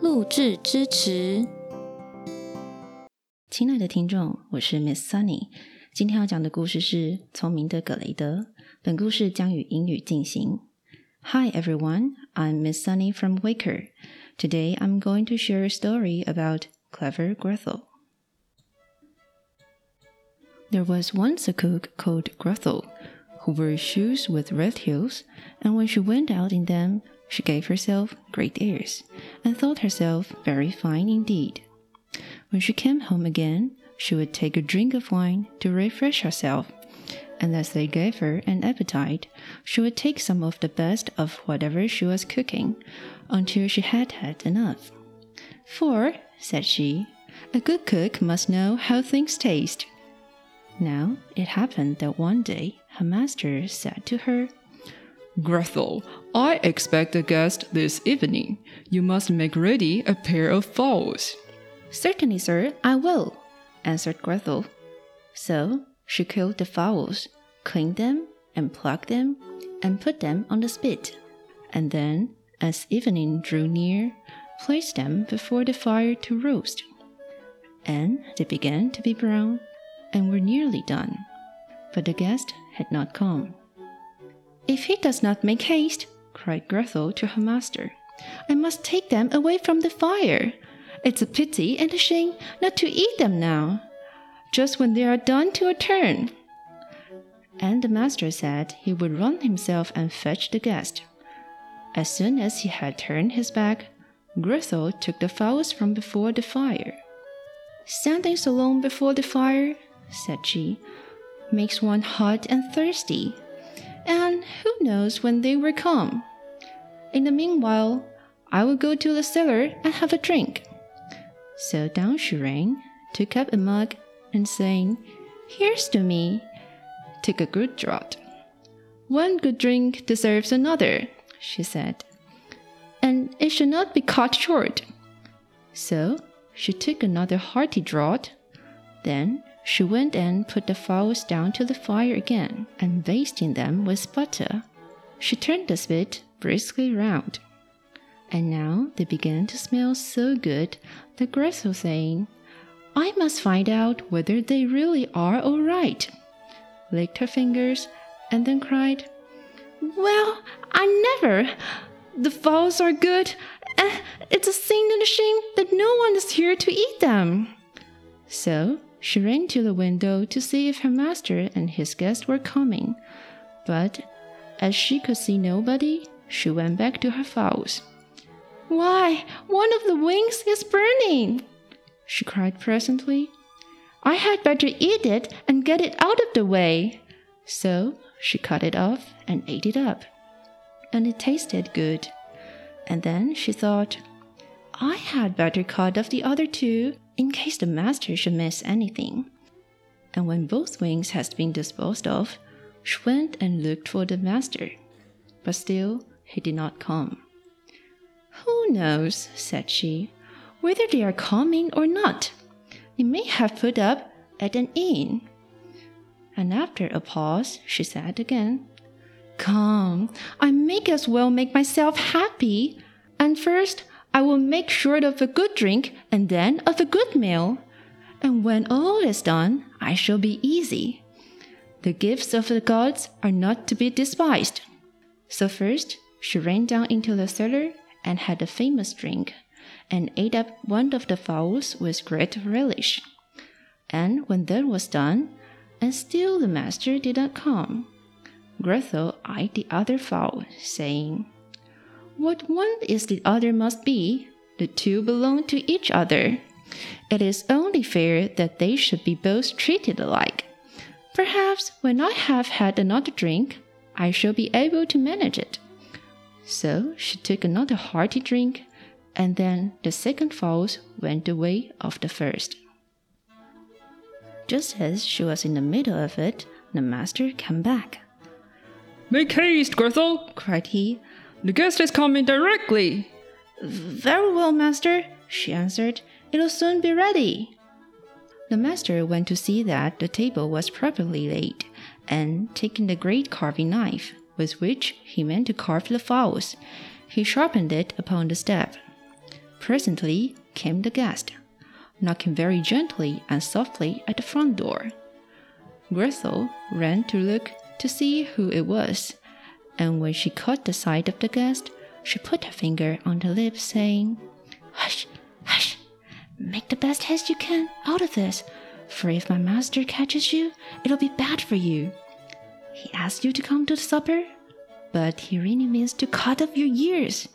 录制支持。亲爱的听众，我是 Miss Sunny，今天要讲的故事是《聪明的格蕾特》。本故事将与英语进行。Hi everyone, I'm Miss Sunny from Waker. Today I'm going to share a story about clever Grethel. There was once a cook called Grethel who wore shoes with red heels, and when she went out in them, she gave herself great airs and thought herself very fine indeed. When she came home again, she would take a drink of wine to refresh herself, and as they gave her an appetite, she would take some of the best of whatever she was cooking until she had had enough. For, said she, a good cook must know how things taste. Now it happened that one day her master said to her, Grethel, I expect a guest this evening. You must make ready a pair of fowls. Certainly, sir, I will, answered Grethel. So she killed the fowls, cleaned them, and plucked them, and put them on the spit, and then, as evening drew near, placed them before the fire to roast. And they began to be brown, and were nearly done. But the guest had not come. If he does not make haste, cried Grethel to her master, I must take them away from the fire. It's a pity and a shame not to eat them now, just when they are done to a turn. And the master said he would run himself and fetch the guest. As soon as he had turned his back, Grethel took the fowls from before the fire. Standing so long before the fire, said she, makes one hot and thirsty and who knows when they will come. In the meanwhile, I will go to the cellar and have a drink. So down she ran, took up a mug, and saying, Here's to me, took a good draught. One good drink deserves another, she said, and it should not be cut short. So she took another hearty draught. Then she went and put the fowls down to the fire again, and basting them with butter, she turned the spit briskly round. And now they began to smell so good that Grethel saying, I must find out whether they really are all right, licked her fingers, and then cried, Well, I never! The fowls are good, and it's a sin and a shame that no one is here to eat them. So she ran to the window to see if her master and his guest were coming, but as she could see nobody, she went back to her fowls. Why, one of the wings is burning! she cried presently. I had better eat it and get it out of the way. So she cut it off and ate it up. And it tasted good. And then she thought, I had better cut off the other two in case the master should miss anything. And when both wings had been disposed of, she went and looked for the master, but still he did not come. Who knows, said she, whether they are coming or not? They may have put up at an inn. And after a pause, she said again, Come, I may as well make myself happy. And first, I will make sure of a good drink and then of a good meal. And when all is done, I shall be easy. The gifts of the gods are not to be despised. So first, she ran down into the cellar and had a famous drink, and ate up one of the fowls with great relish. And when that was done, and still the master did not come, Grethel eyed the other fowl, saying, what one is the other must be. The two belong to each other. It is only fair that they should be both treated alike. Perhaps when I have had another drink, I shall be able to manage it. So she took another hearty drink, and then the second fowls went the way of the first. Just as she was in the middle of it, the master came back. Make haste, Grethel, cried he. The guest is coming directly. Very well, master, she answered. It'll soon be ready. The master went to see that the table was properly laid, and taking the great carving knife, with which he meant to carve the fowls, he sharpened it upon the step. Presently came the guest, knocking very gently and softly at the front door. Grethel ran to look to see who it was, and when she caught the sight of the guest, she put her finger on the lip, saying, Hush, hush, make the best haste you can out of this, for if my master catches you, it'll be bad for you. He asked you to come to the supper, but he really means to cut off your ears.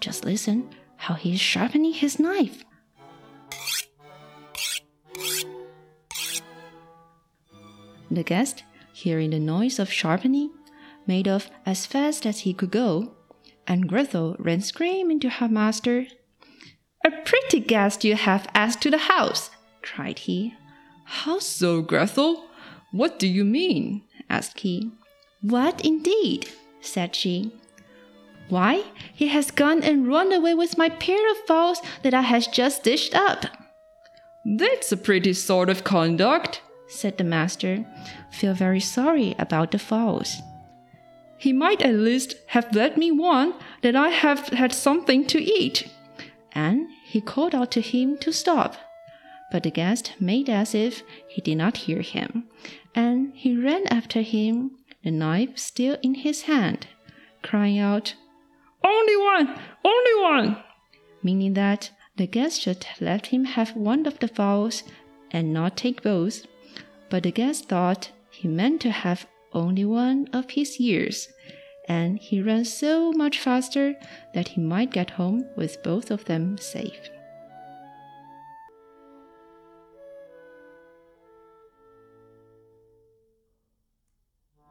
Just listen how he is sharpening his knife. The guest, hearing the noise of sharpening, made off as fast as he could go, and Grethel ran screaming to her master. A pretty guest you have asked to the house, cried he. How so, Grethel? What do you mean? asked he. What indeed? said she. Why, he has gone and run away with my pair of fowls that I has just dished up. That's a pretty sort of conduct, said the master, feel very sorry about the fowls. He might at least have let me one that I have had something to eat. And he called out to him to stop. But the guest made as if he did not hear him, and he ran after him, the knife still in his hand, crying out, Only one! Only one! Meaning that the guest should let him have one of the fowls and not take both. But the guest thought he meant to have only one of his years, and he ran so much faster that he might get home with both of them safe.